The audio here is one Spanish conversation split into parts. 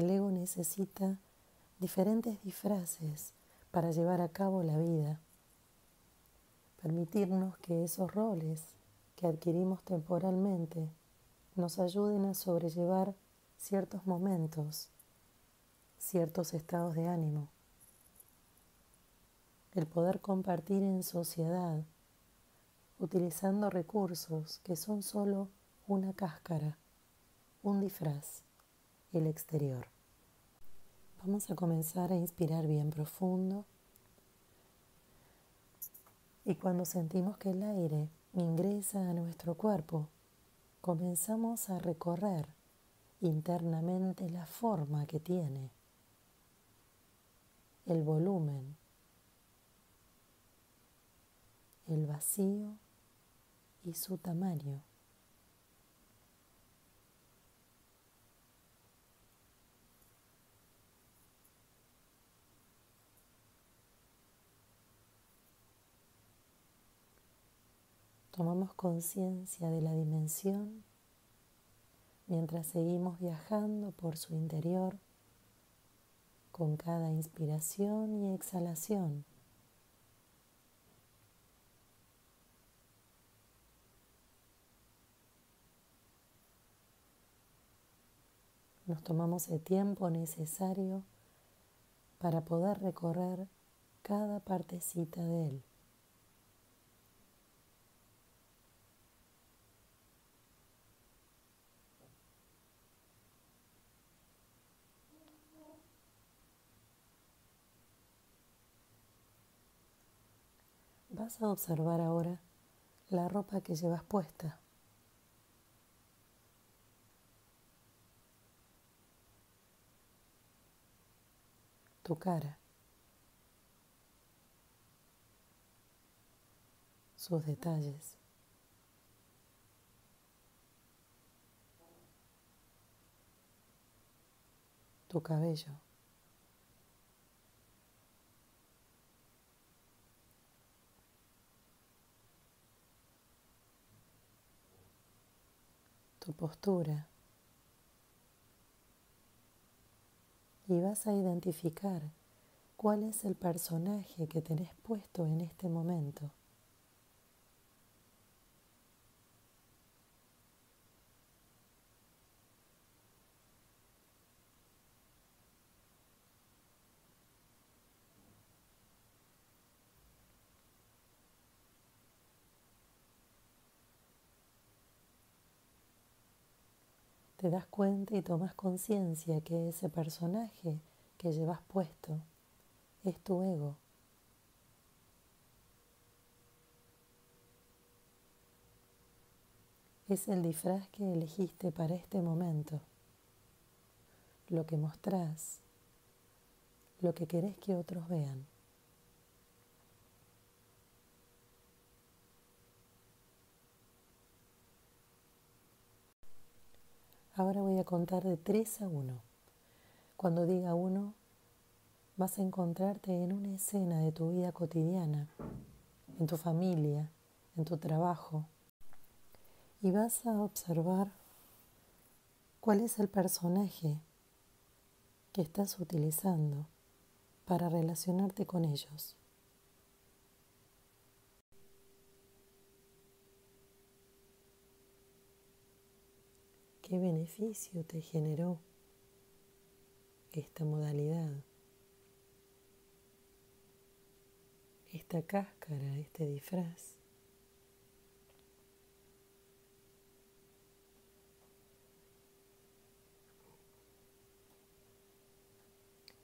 El ego necesita diferentes disfraces para llevar a cabo la vida, permitirnos que esos roles que adquirimos temporalmente nos ayuden a sobrellevar ciertos momentos, ciertos estados de ánimo. El poder compartir en sociedad, utilizando recursos que son solo una cáscara, un disfraz, el exterior. Vamos a comenzar a inspirar bien profundo y cuando sentimos que el aire ingresa a nuestro cuerpo, comenzamos a recorrer internamente la forma que tiene, el volumen, el vacío y su tamaño. Tomamos conciencia de la dimensión mientras seguimos viajando por su interior con cada inspiración y exhalación. Nos tomamos el tiempo necesario para poder recorrer cada partecita de él. Vas a observar ahora la ropa que llevas puesta. Tu cara. Sus detalles. Tu cabello. Tu postura y vas a identificar cuál es el personaje que tenés puesto en este momento. Te das cuenta y tomas conciencia que ese personaje que llevas puesto es tu ego. Es el disfraz que elegiste para este momento, lo que mostrás, lo que querés que otros vean. Ahora voy a contar de 3 a 1. Cuando diga 1, vas a encontrarte en una escena de tu vida cotidiana, en tu familia, en tu trabajo, y vas a observar cuál es el personaje que estás utilizando para relacionarte con ellos. ¿Qué beneficio te generó esta modalidad? Esta cáscara, este disfraz.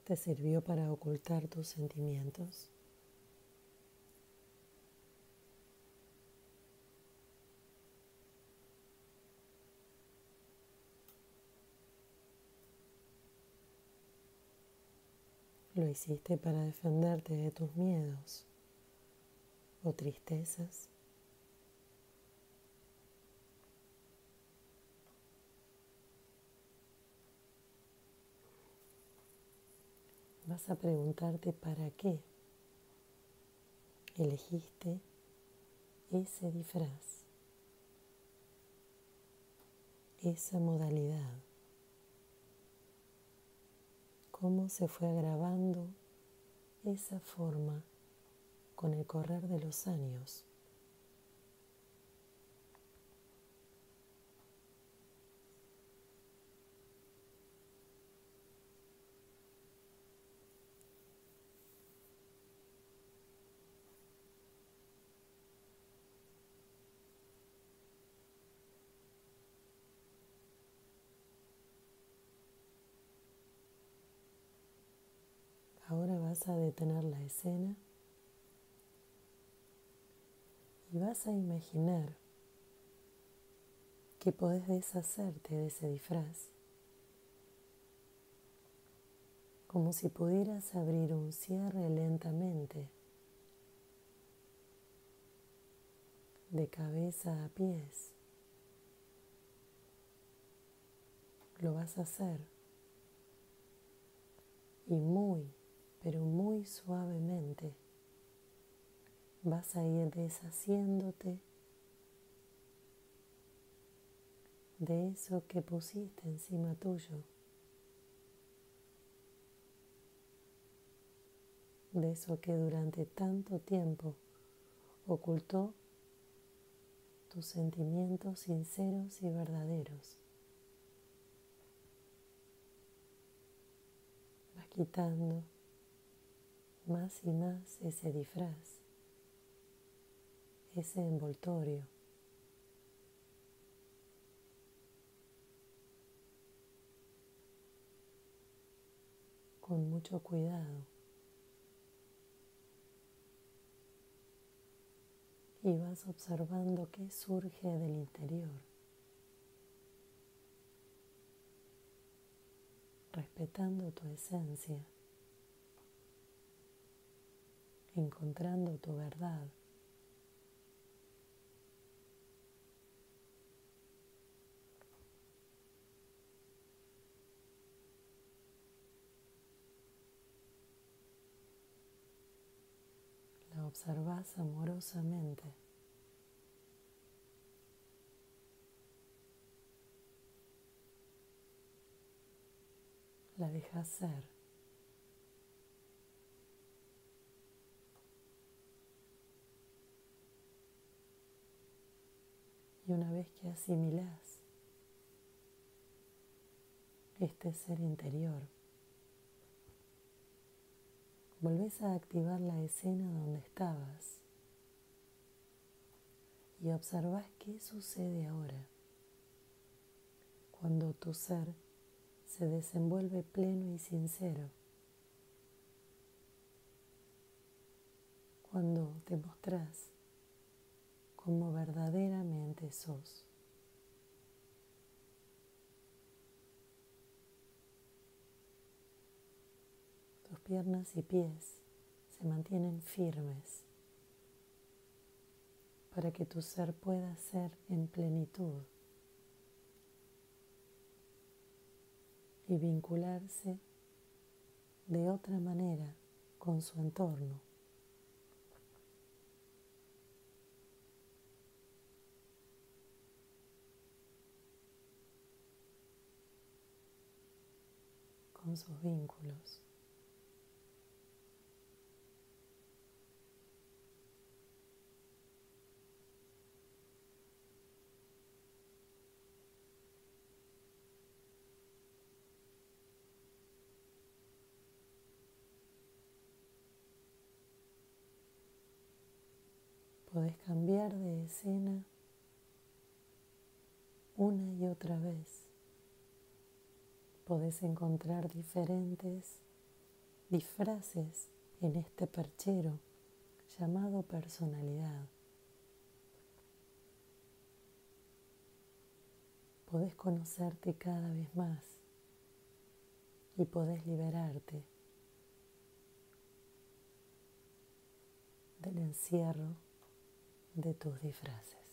¿Te sirvió para ocultar tus sentimientos? Hiciste para defenderte de tus miedos o tristezas. Vas a preguntarte para qué elegiste ese disfraz, esa modalidad. Cómo se fue agravando esa forma con el correr de los años. Ahora vas a detener la escena y vas a imaginar que podés deshacerte de ese disfraz, como si pudieras abrir un cierre lentamente, de cabeza a pies. Lo vas a hacer y muy pero muy suavemente vas a ir deshaciéndote de eso que pusiste encima tuyo, de eso que durante tanto tiempo ocultó tus sentimientos sinceros y verdaderos. Vas quitando más y más ese disfraz, ese envoltorio. con mucho cuidado y vas observando qué surge del interior, respetando tu esencia. Encontrando tu verdad. La observas amorosamente. La dejas ser. Y una vez que asimilás este ser interior, volvés a activar la escena donde estabas y observás qué sucede ahora cuando tu ser se desenvuelve pleno y sincero, cuando te mostrás como verdaderamente sos. Tus piernas y pies se mantienen firmes para que tu ser pueda ser en plenitud y vincularse de otra manera con su entorno. Sus vínculos. Podés cambiar de escena una y otra vez podés encontrar diferentes disfraces en este perchero llamado personalidad. Podés conocerte cada vez más y podés liberarte del encierro de tus disfraces.